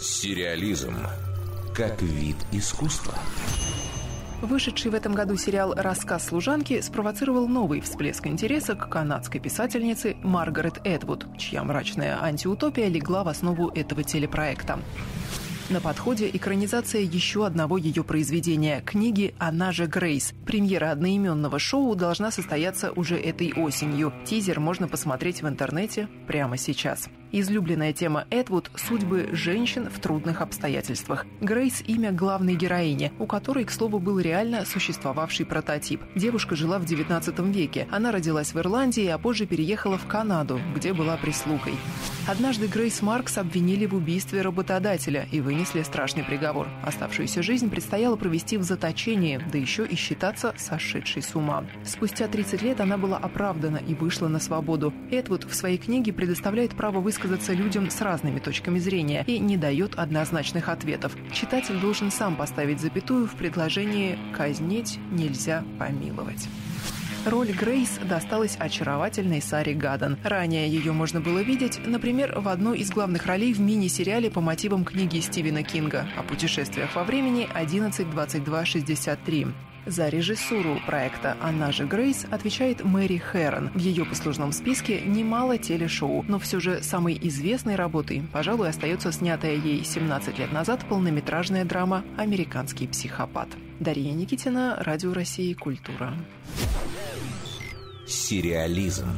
Сериализм как вид искусства. Вышедший в этом году сериал «Рассказ служанки» спровоцировал новый всплеск интереса к канадской писательнице Маргарет Эдвуд, чья мрачная антиутопия легла в основу этого телепроекта. На подходе экранизация еще одного ее произведения – книги «Она же Грейс». Премьера одноименного шоу должна состояться уже этой осенью. Тизер можно посмотреть в интернете прямо сейчас. Излюбленная тема Эдвуд – судьбы женщин в трудных обстоятельствах. Грейс – имя главной героини, у которой, к слову, был реально существовавший прототип. Девушка жила в XIX веке. Она родилась в Ирландии, а позже переехала в Канаду, где была прислугой. Однажды Грейс Маркс обвинили в убийстве работодателя и вынесли страшный приговор. Оставшуюся жизнь предстояло провести в заточении, да еще и считаться сошедшей с ума. Спустя 30 лет она была оправдана и вышла на свободу. Эдвуд в своей книге предоставляет право высказать высказаться людям с разными точками зрения и не дает однозначных ответов. Читатель должен сам поставить запятую в предложении «казнить нельзя помиловать». Роль Грейс досталась очаровательной Саре Гадан. Ранее ее можно было видеть, например, в одной из главных ролей в мини-сериале по мотивам книги Стивена Кинга о путешествиях во времени 11.22.63. За режиссуру проекта «Она же Грейс» отвечает Мэри Хэрон. В ее послужном списке немало телешоу, но все же самой известной работой, пожалуй, остается снятая ей 17 лет назад полнометражная драма «Американский психопат». Дарья Никитина, Радио России «Культура». Сериализм.